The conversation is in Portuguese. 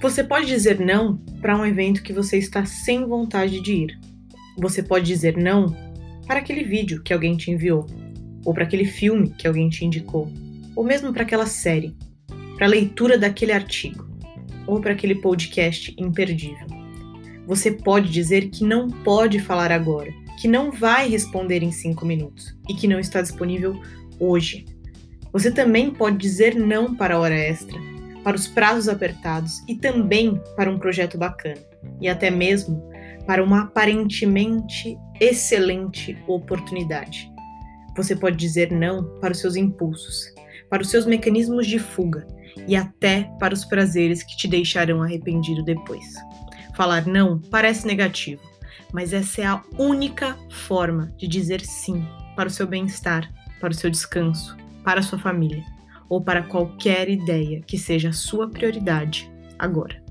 Você pode dizer não para um evento que você está sem vontade de ir. Você pode dizer não para aquele vídeo que alguém te enviou, ou para aquele filme que alguém te indicou, ou mesmo para aquela série, para a leitura daquele artigo, ou para aquele podcast imperdível. Você pode dizer que não pode falar agora, que não vai responder em cinco minutos e que não está disponível hoje. Você também pode dizer não para a hora extra, para os prazos apertados e também para um projeto bacana, e até mesmo para uma aparentemente excelente oportunidade. Você pode dizer não para os seus impulsos, para os seus mecanismos de fuga e até para os prazeres que te deixarão arrependido depois. Falar não parece negativo, mas essa é a única forma de dizer sim para o seu bem-estar, para o seu descanso, para a sua família ou para qualquer ideia que seja a sua prioridade agora.